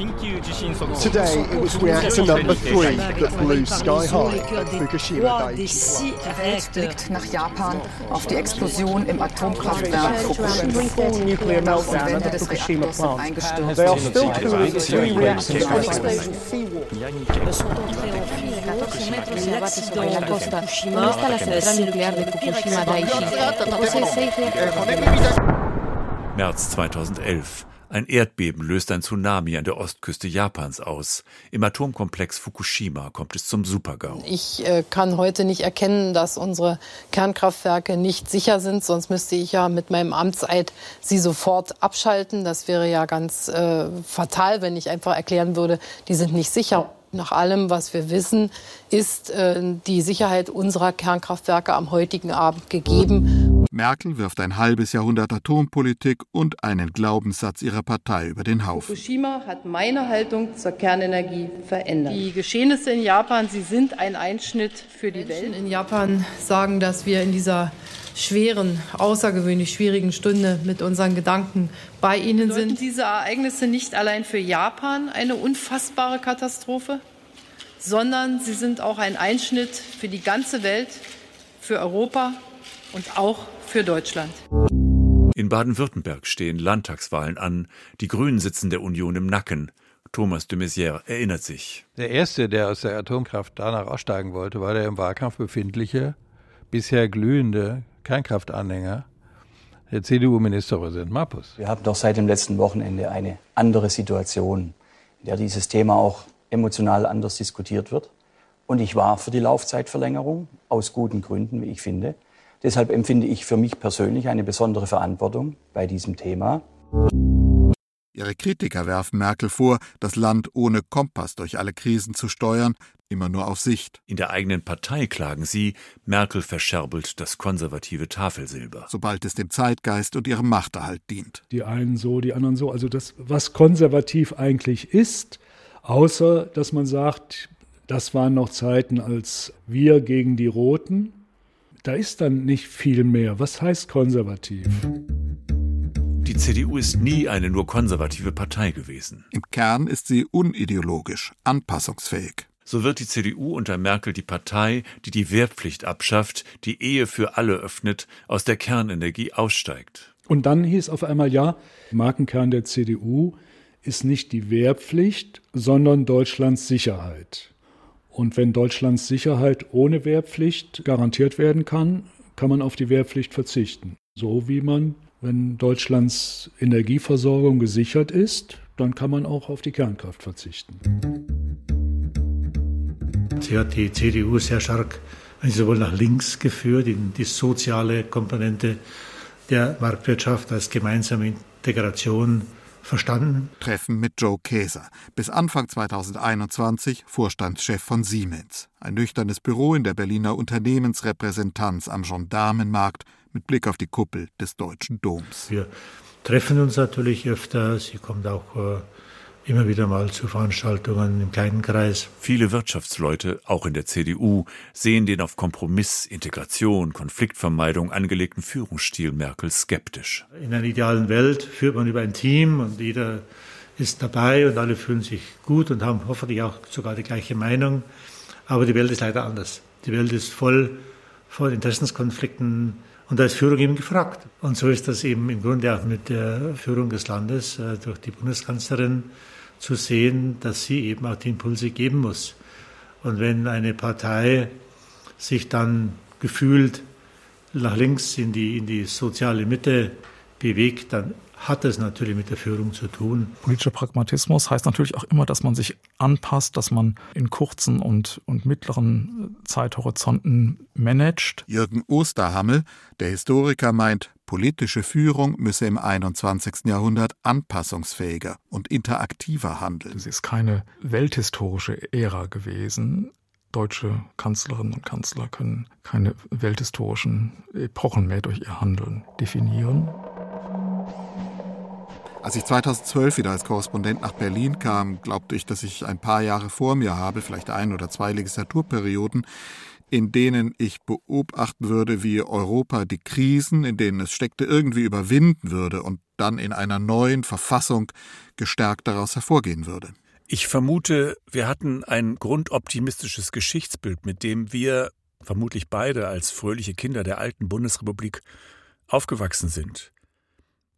Today it was reactor number three that blew sky high at Fukushima Daiichi. Welt blickt nach Japan auf die Explosion im Atomkraftwerk Fukushima. Die Wände des Reaktors sind eingestürzt. They are still two of the three reactors L'accident en la costa. ¿Dónde está la central nuclear de Fukushima Daiichi? José Seige. März 2011. Ein Erdbeben löst ein Tsunami an der Ostküste Japans aus. Im Atomkomplex Fukushima kommt es zum Supergau. Ich äh, kann heute nicht erkennen, dass unsere Kernkraftwerke nicht sicher sind, sonst müsste ich ja mit meinem Amtseid sie sofort abschalten. Das wäre ja ganz äh, fatal, wenn ich einfach erklären würde, die sind nicht sicher. Nach allem, was wir wissen, ist äh, die Sicherheit unserer Kernkraftwerke am heutigen Abend gegeben. Merkel wirft ein halbes Jahrhundert Atompolitik und einen Glaubenssatz ihrer Partei über den Haufen. Fukushima hat meine Haltung zur Kernenergie verändert. Die Geschehnisse in Japan, sie sind ein Einschnitt für die Welt. In Japan sagen, dass wir in dieser schweren, außergewöhnlich schwierigen Stunde mit unseren Gedanken bei Ihnen sind. diese Ereignisse nicht allein für Japan eine unfassbare Katastrophe, sondern sie sind auch ein Einschnitt für die ganze Welt, für Europa und auch für Deutschland. In Baden-Württemberg stehen Landtagswahlen an. Die Grünen sitzen der Union im Nacken. Thomas de Maizière erinnert sich. Der erste, der aus der Atomkraft danach aussteigen wollte, war der im Wahlkampf befindliche, bisher glühende Kernkraftanhänger, der CDU-Ministerpräsident Mappus. Wir haben doch seit dem letzten Wochenende eine andere Situation, in der dieses Thema auch emotional anders diskutiert wird. Und ich war für die Laufzeitverlängerung, aus guten Gründen, wie ich finde. Deshalb empfinde ich für mich persönlich eine besondere Verantwortung bei diesem Thema. Ihre Kritiker werfen Merkel vor, das Land ohne Kompass durch alle Krisen zu steuern, immer nur auf Sicht. In der eigenen Partei klagen sie, Merkel verscherbelt das konservative Tafelsilber. Sobald es dem Zeitgeist und ihrem Machterhalt dient. Die einen so, die anderen so. Also das, was konservativ eigentlich ist, Außer, dass man sagt, das waren noch Zeiten als wir gegen die Roten. Da ist dann nicht viel mehr. Was heißt konservativ? Die CDU ist nie eine nur konservative Partei gewesen. Im Kern ist sie unideologisch, anpassungsfähig. So wird die CDU unter Merkel die Partei, die die Wehrpflicht abschafft, die Ehe für alle öffnet, aus der Kernenergie aussteigt. Und dann hieß auf einmal ja, Markenkern der CDU ist nicht die Wehrpflicht, sondern Deutschlands Sicherheit. Und wenn Deutschlands Sicherheit ohne Wehrpflicht garantiert werden kann, kann man auf die Wehrpflicht verzichten. So wie man, wenn Deutschlands Energieversorgung gesichert ist, dann kann man auch auf die Kernkraft verzichten. Sie hat die CDU sehr stark sowohl nach links geführt, in die soziale Komponente der Marktwirtschaft als gemeinsame Integration verstanden. Treffen mit Joe Käser, bis Anfang 2021 Vorstandschef von Siemens. Ein nüchternes Büro in der Berliner Unternehmensrepräsentanz am Gendarmenmarkt mit Blick auf die Kuppel des Deutschen Doms. Wir treffen uns natürlich öfter. Sie kommt auch äh, immer wieder mal zu Veranstaltungen im kleinen Kreis. Viele Wirtschaftsleute, auch in der CDU, sehen den auf Kompromiss, Integration, Konfliktvermeidung angelegten Führungsstil Merkels skeptisch. In einer idealen Welt führt man über ein Team und jeder ist dabei und alle fühlen sich gut und haben hoffentlich auch sogar die gleiche Meinung. Aber die Welt ist leider anders. Die Welt ist voll von Interessenskonflikten und da ist Führung eben gefragt. Und so ist das eben im Grunde auch mit der Führung des Landes äh, durch die Bundeskanzlerin zu sehen, dass sie eben auch die Impulse geben muss. Und wenn eine Partei sich dann gefühlt nach links in die, in die soziale Mitte bewegt, dann hat es natürlich mit der Führung zu tun. Politischer Pragmatismus heißt natürlich auch immer, dass man sich anpasst, dass man in kurzen und, und mittleren Zeithorizonten managt. Jürgen Osterhammel, der Historiker, meint, politische Führung müsse im 21. Jahrhundert anpassungsfähiger und interaktiver handeln. Es ist keine welthistorische Ära gewesen. Deutsche Kanzlerinnen und Kanzler können keine welthistorischen Epochen mehr durch ihr Handeln definieren. Als ich 2012 wieder als Korrespondent nach Berlin kam, glaubte ich, dass ich ein paar Jahre vor mir habe, vielleicht ein oder zwei Legislaturperioden, in denen ich beobachten würde, wie Europa die Krisen, in denen es steckte, irgendwie überwinden würde und dann in einer neuen Verfassung gestärkt daraus hervorgehen würde. Ich vermute, wir hatten ein grundoptimistisches Geschichtsbild, mit dem wir, vermutlich beide als fröhliche Kinder der alten Bundesrepublik, aufgewachsen sind.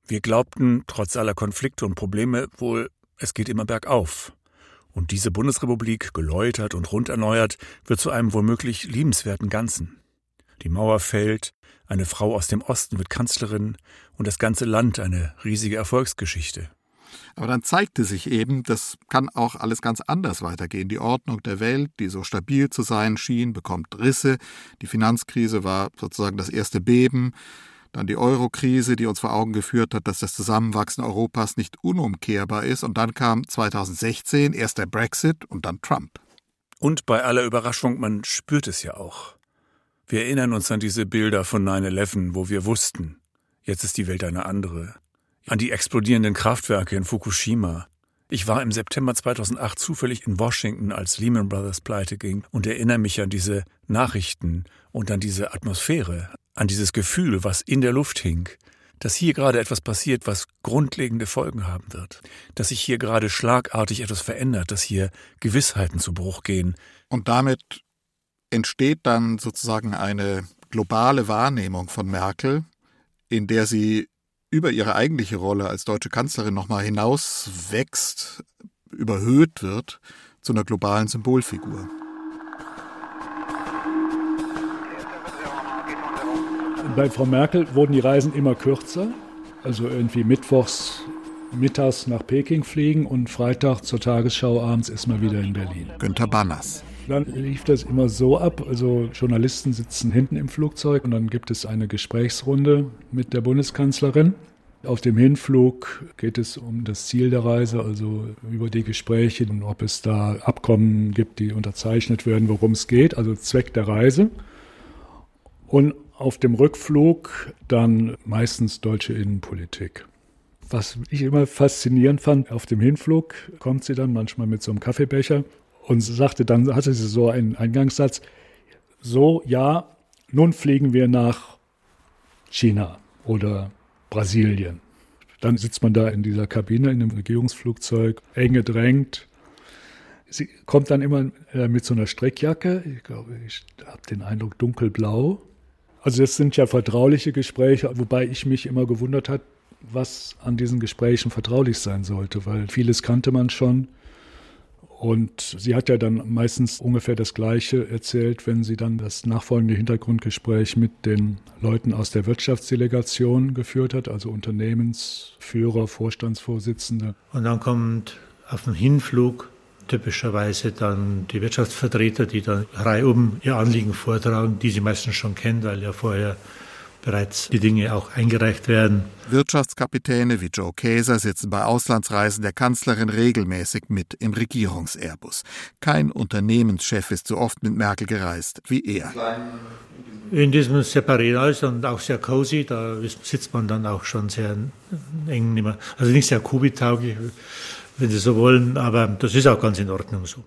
Wir glaubten, trotz aller Konflikte und Probleme, wohl, es geht immer bergauf. Und diese Bundesrepublik, geläutert und rund erneuert, wird zu einem womöglich liebenswerten Ganzen. Die Mauer fällt, eine Frau aus dem Osten wird Kanzlerin und das ganze Land eine riesige Erfolgsgeschichte. Aber dann zeigte sich eben, das kann auch alles ganz anders weitergehen. Die Ordnung der Welt, die so stabil zu sein schien, bekommt Risse. Die Finanzkrise war sozusagen das erste Beben. Dann die Euro-Krise, die uns vor Augen geführt hat, dass das Zusammenwachsen Europas nicht unumkehrbar ist. Und dann kam 2016 erst der Brexit und dann Trump. Und bei aller Überraschung, man spürt es ja auch. Wir erinnern uns an diese Bilder von 9-11, wo wir wussten, jetzt ist die Welt eine andere. An die explodierenden Kraftwerke in Fukushima. Ich war im September 2008 zufällig in Washington, als Lehman Brothers pleite ging und erinnere mich an diese Nachrichten und an diese Atmosphäre, an dieses Gefühl, was in der Luft hing, dass hier gerade etwas passiert, was grundlegende Folgen haben wird, dass sich hier gerade schlagartig etwas verändert, dass hier Gewissheiten zu Bruch gehen. Und damit entsteht dann sozusagen eine globale Wahrnehmung von Merkel, in der sie über ihre eigentliche Rolle als deutsche Kanzlerin nochmal hinauswächst, überhöht wird zu einer globalen Symbolfigur. Bei Frau Merkel wurden die Reisen immer kürzer. Also irgendwie mittwochs mittags nach Peking fliegen und Freitag zur Tagesschau abends ist man wieder in Berlin. Günter Banners. Dann lief das immer so ab, also Journalisten sitzen hinten im Flugzeug und dann gibt es eine Gesprächsrunde mit der Bundeskanzlerin. Auf dem Hinflug geht es um das Ziel der Reise, also über die Gespräche und ob es da Abkommen gibt, die unterzeichnet werden, worum es geht, also Zweck der Reise. Und auf dem Rückflug dann meistens deutsche Innenpolitik. Was ich immer faszinierend fand, auf dem Hinflug kommt sie dann manchmal mit so einem Kaffeebecher und sagte dann, hatte sie so einen Eingangssatz, so, ja, nun fliegen wir nach China oder Brasilien. Dann sitzt man da in dieser Kabine in einem Regierungsflugzeug, eng gedrängt. Sie kommt dann immer äh, mit so einer Strickjacke. Ich glaube, ich habe den Eindruck dunkelblau. Also das sind ja vertrauliche Gespräche, wobei ich mich immer gewundert habe, was an diesen Gesprächen vertraulich sein sollte, weil vieles kannte man schon. Und sie hat ja dann meistens ungefähr das Gleiche erzählt, wenn sie dann das nachfolgende Hintergrundgespräch mit den Leuten aus der Wirtschaftsdelegation geführt hat, also Unternehmensführer, Vorstandsvorsitzende. Und dann kommt auf dem Hinflug typischerweise dann die Wirtschaftsvertreter, die dann reihum ihr Anliegen vortragen, die sie meistens schon kennen, weil ja vorher bereits die Dinge auch eingereicht werden. Wirtschaftskapitäne wie Joe Käser sitzen bei Auslandsreisen der Kanzlerin regelmäßig mit im Regierungsairbus. Kein Unternehmenschef ist so oft mit Merkel gereist wie er. In diesem Separat und auch sehr cozy, da sitzt man dann auch schon sehr eng, also nicht sehr kubitauglich, wenn Sie so wollen, aber das ist auch ganz in Ordnung so.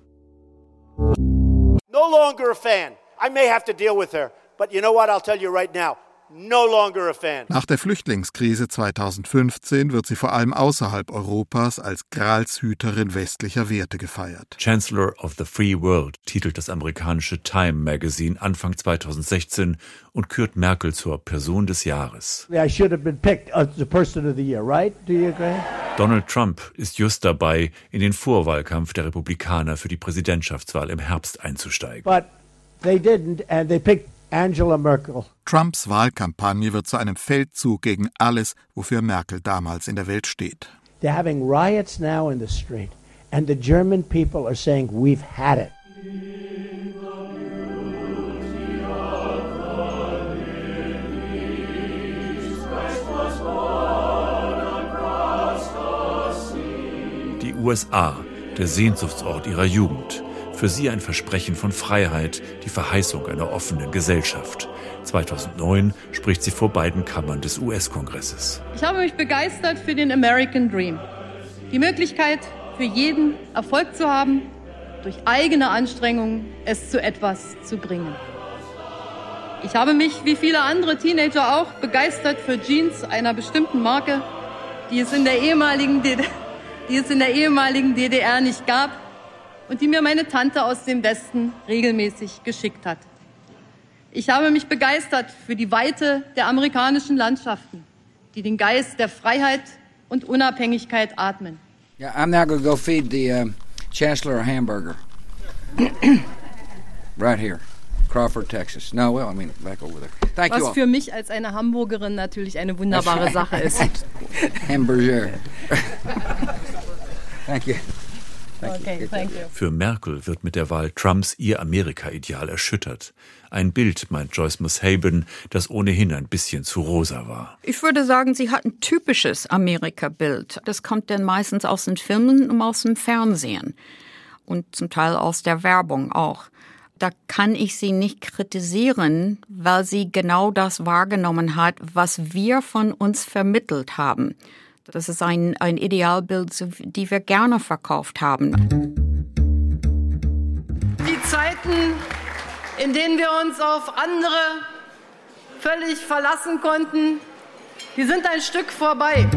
No longer a fan. I may have to deal with her, but you know what? I'll tell you right now. No longer a fan. Nach der Flüchtlingskrise 2015 wird sie vor allem außerhalb Europas als Gralshüterin westlicher Werte gefeiert. Chancellor of the Free World titelt das amerikanische Time Magazine Anfang 2016 und kürt Merkel zur Person des Jahres. Year, right? Donald Trump ist just dabei, in den Vorwahlkampf der Republikaner für die Präsidentschaftswahl im Herbst einzusteigen. But they didn't and they picked Angela Merkel. Trumps Wahlkampagne wird zu einem Feldzug gegen alles, wofür Merkel damals in der Welt steht. They're having riots now in the street and the German people are saying we've had it. Die USA, der Sehnsuchtsort ihrer Jugend. Für sie ein Versprechen von Freiheit, die Verheißung einer offenen Gesellschaft. 2009 spricht sie vor beiden Kammern des US-Kongresses. Ich habe mich begeistert für den American Dream. Die Möglichkeit für jeden Erfolg zu haben, durch eigene Anstrengungen es zu etwas zu bringen. Ich habe mich, wie viele andere Teenager auch, begeistert für Jeans einer bestimmten Marke, die es in der ehemaligen DDR, die es in der ehemaligen DDR nicht gab und die mir meine Tante aus dem Westen regelmäßig geschickt hat. Ich habe mich begeistert für die Weite der amerikanischen Landschaften, die den Geist der Freiheit und Unabhängigkeit atmen. Yeah, I'm now going to go feed the uh, Chancellor a hamburger. right here, Crawford, Texas. No, well, I mean, back over there. Thank you Was all. für mich als eine Hamburgerin natürlich eine wunderbare Sache ist. Hamburger. Thank you. Okay, thank you. Für Merkel wird mit der Wahl Trumps ihr Amerika-Ideal erschüttert. Ein Bild, meint Joyce Mushaben, das ohnehin ein bisschen zu rosa war. Ich würde sagen, sie hat ein typisches Amerika-Bild. Das kommt dann meistens aus den Filmen und aus dem Fernsehen und zum Teil aus der Werbung auch. Da kann ich sie nicht kritisieren, weil sie genau das wahrgenommen hat, was wir von uns vermittelt haben. Das ist ein, ein Idealbild, die wir gerne verkauft haben. Die Zeiten, in denen wir uns auf andere völlig verlassen konnten, die sind ein Stück vorbei.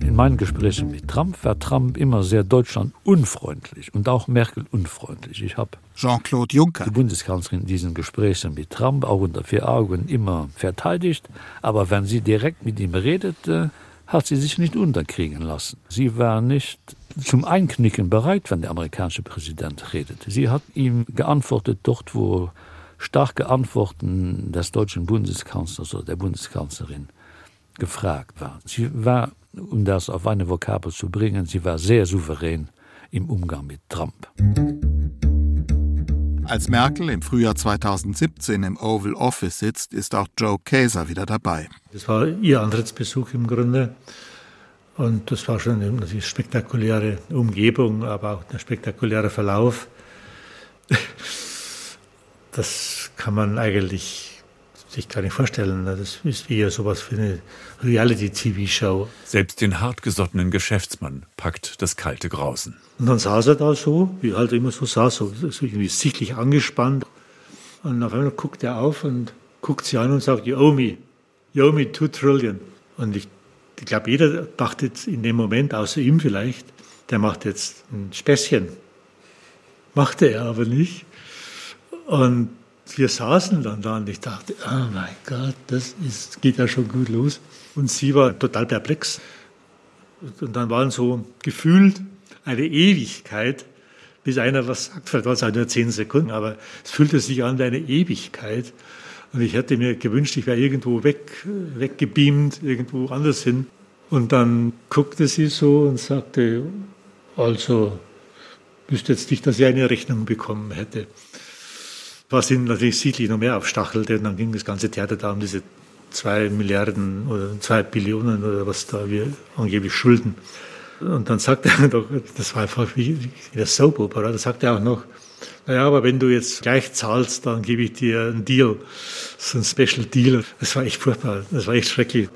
In meinen Gesprächen mit Trump war Trump immer sehr Deutschland unfreundlich und auch Merkel unfreundlich. Ich habe Jean-Claude Juncker, die Bundeskanzlerin in diesen Gesprächen mit Trump auch unter vier Augen immer verteidigt, aber wenn sie direkt mit ihm redete, hat sie sich nicht unterkriegen lassen. Sie war nicht zum Einknicken bereit, wenn der amerikanische Präsident redete. Sie hat ihm geantwortet dort, wo starke Antworten des deutschen Bundeskanzlers oder der Bundeskanzlerin gefragt waren. Sie war, um das auf eine Vokabel zu bringen, sie war sehr souverän im Umgang mit Trump. Als Merkel im Frühjahr 2017 im Oval Office sitzt, ist auch Joe Käser wieder dabei. Das war ihr Antrittsbesuch im Grunde. Und das war schon eine spektakuläre Umgebung, aber auch ein spektakulärer Verlauf. Das kann man eigentlich sich gar nicht vorstellen. Das ist wie sowas für eine Reality-TV-Show. Selbst den hartgesottenen Geschäftsmann packt das kalte Grausen. Und dann saß er da so, wie er halt immer so saß, so, so irgendwie sichtlich angespannt. Und auf einmal guckt er auf und guckt sie an und sagt, you owe me, you owe me two trillion. Und ich, ich glaube, jeder dachte jetzt in dem Moment, außer ihm vielleicht, der macht jetzt ein Späßchen. Machte er aber nicht. Und wir saßen dann da und ich dachte, oh mein Gott, das ist, geht ja schon gut los. Und sie war total perplex. Und dann waren so gefühlt eine Ewigkeit, bis einer was sagt. Vielleicht waren es halt nur zehn Sekunden, aber es fühlte sich an wie eine Ewigkeit. Und ich hätte mir gewünscht, ich wäre irgendwo weg, weggebeamt, irgendwo anders hin. Und dann guckte sie so und sagte, also, wüsste jetzt nicht, dass ich eine Rechnung bekommen hätte. Was ihn natürlich sichtlich noch mehr aufstachelte. Und dann ging das ganze Theater da um diese zwei Milliarden oder zwei Billionen oder was da wir angeblich schulden. Und dann sagte er doch, das war einfach wie in der Soap Opera, da sagte er auch noch, naja, aber wenn du jetzt gleich zahlst, dann gebe ich dir einen Deal, so ein Special Deal. Das war echt furchtbar, das war echt schrecklich.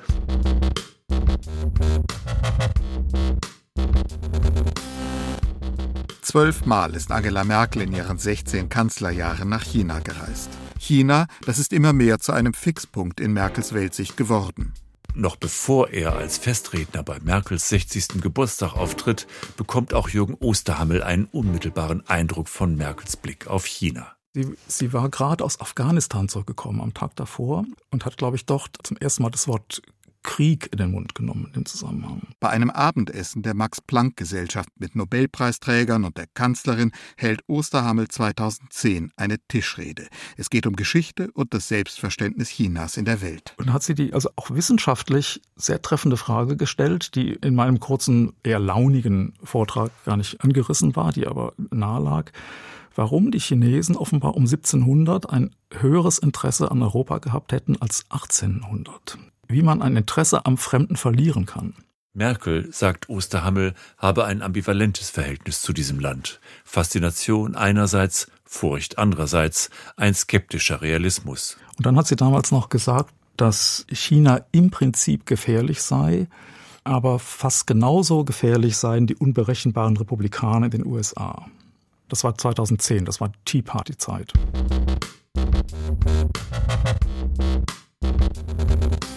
Zwölfmal ist Angela Merkel in ihren 16 Kanzlerjahren nach China gereist. China, das ist immer mehr zu einem Fixpunkt in Merkels Weltsicht geworden. Noch bevor er als Festredner bei Merkels 60. Geburtstag auftritt, bekommt auch Jürgen Osterhammel einen unmittelbaren Eindruck von Merkels Blick auf China. Sie, sie war gerade aus Afghanistan zurückgekommen am Tag davor und hat, glaube ich, dort zum ersten Mal das Wort Krieg in den Mund genommen im Zusammenhang. Bei einem Abendessen der Max-Planck-Gesellschaft mit Nobelpreisträgern und der Kanzlerin hält Osterhammel 2010 eine Tischrede. Es geht um Geschichte und das Selbstverständnis Chinas in der Welt. Und hat sie die also auch wissenschaftlich sehr treffende Frage gestellt, die in meinem kurzen, eher launigen Vortrag gar nicht angerissen war, die aber nahe lag warum die Chinesen offenbar um 1700 ein höheres Interesse an Europa gehabt hätten als 1800 wie man ein Interesse am Fremden verlieren kann. Merkel, sagt Osterhammel, habe ein ambivalentes Verhältnis zu diesem Land. Faszination einerseits, Furcht andererseits, ein skeptischer Realismus. Und dann hat sie damals noch gesagt, dass China im Prinzip gefährlich sei, aber fast genauso gefährlich seien die unberechenbaren Republikaner in den USA. Das war 2010, das war Tea Party Zeit.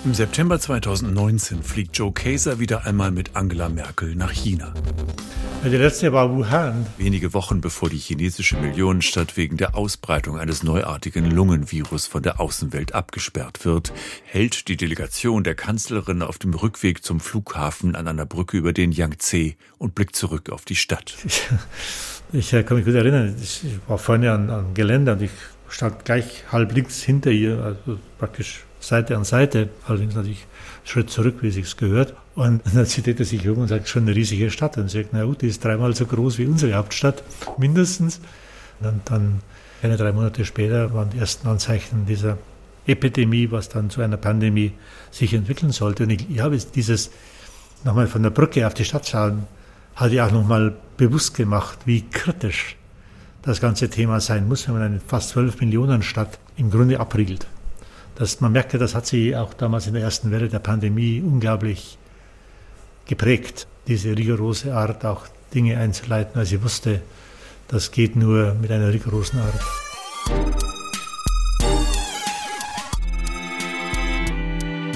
Im September 2019 fliegt Joe Kaeser wieder einmal mit Angela Merkel nach China. Die letzte war Wuhan. Wenige Wochen bevor die chinesische Millionenstadt wegen der Ausbreitung eines neuartigen Lungenvirus von der Außenwelt abgesperrt wird, hält die Delegation der Kanzlerin auf dem Rückweg zum Flughafen an einer Brücke über den Yangtze und blickt zurück auf die Stadt. Ich, ich kann mich gut erinnern, ich war vorne am Gelände und ich stand gleich halb links hinter ihr, also praktisch Seite an Seite, allerdings natürlich Schritt zurück, wie sich's gehört. Und dann zieht er sich um und sagt, schon eine riesige Stadt. Und sagt, na gut, die ist dreimal so groß wie unsere Hauptstadt, mindestens. Und dann, eine drei Monate später, waren die ersten Anzeichen dieser Epidemie, was dann zu einer Pandemie sich entwickeln sollte. Und ich, ich habe dieses nochmal von der Brücke auf die Stadt schauen, hat ja auch nochmal bewusst gemacht, wie kritisch das ganze Thema sein muss, wenn man eine fast 12 Millionen Stadt im Grunde abriegelt. Das, man merkte, das hat sie auch damals in der ersten Welle der Pandemie unglaublich geprägt, diese rigorose Art, auch Dinge einzuleiten, weil sie wusste, das geht nur mit einer rigorosen Art.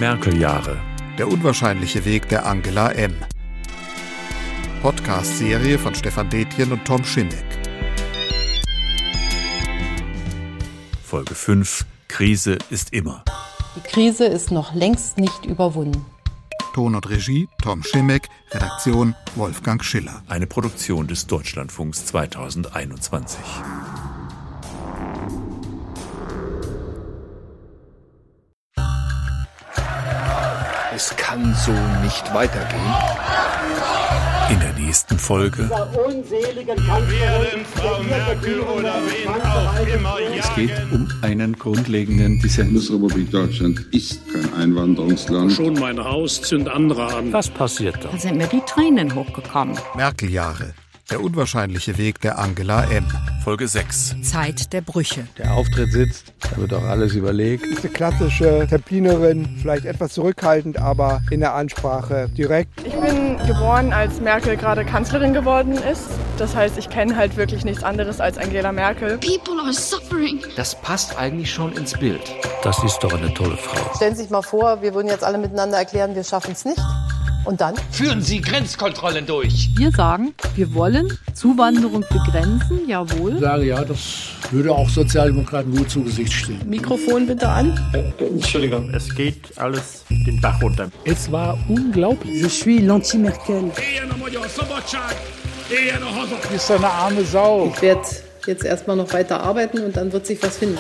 Merkel-Jahre. Der unwahrscheinliche Weg der Angela M. Podcast-Serie von Stefan Detjen und Tom Schimmick. Folge 5 Krise ist immer. Die Krise ist noch längst nicht überwunden. Ton und Regie Tom Schimek, Redaktion Wolfgang Schiller. Eine Produktion des Deutschlandfunks 2021. Es kann so nicht weitergehen. In der nächsten Folge. Es geht um einen grundlegenden Dissens. Die Bundesrepublik Deutschland ist kein Einwanderungsland. Schon mein Haus zünd andere an. Was passiert da? Da sind mir die Tränen hochgekommen. Merkel-Jahre. Der unwahrscheinliche Weg der Angela M. Folge 6. Zeit der Brüche. Der Auftritt sitzt, da wird auch alles überlegt. Diese klassische Templinerin, vielleicht etwas zurückhaltend, aber in der Ansprache direkt. Ich bin geboren, als Merkel gerade Kanzlerin geworden ist. Das heißt, ich kenne halt wirklich nichts anderes als Angela Merkel. People are suffering. Das passt eigentlich schon ins Bild. Das ist doch eine tolle Frau. Stellen Sie sich mal vor, wir würden jetzt alle miteinander erklären, wir schaffen es nicht. Und dann? Führen Sie Grenzkontrollen durch. Wir sagen, wir wollen Zuwanderung begrenzen, jawohl. Ich sage ja, das würde auch Sozialdemokraten gut zu Gesicht stehen. Mikrofon bitte an. Entschuldigung, es geht alles den Bach runter. Es war unglaublich. Je suis l'anti-Merkel. ist so eine arme Sau. Ich werde jetzt erstmal noch weiter arbeiten und dann wird sich was finden.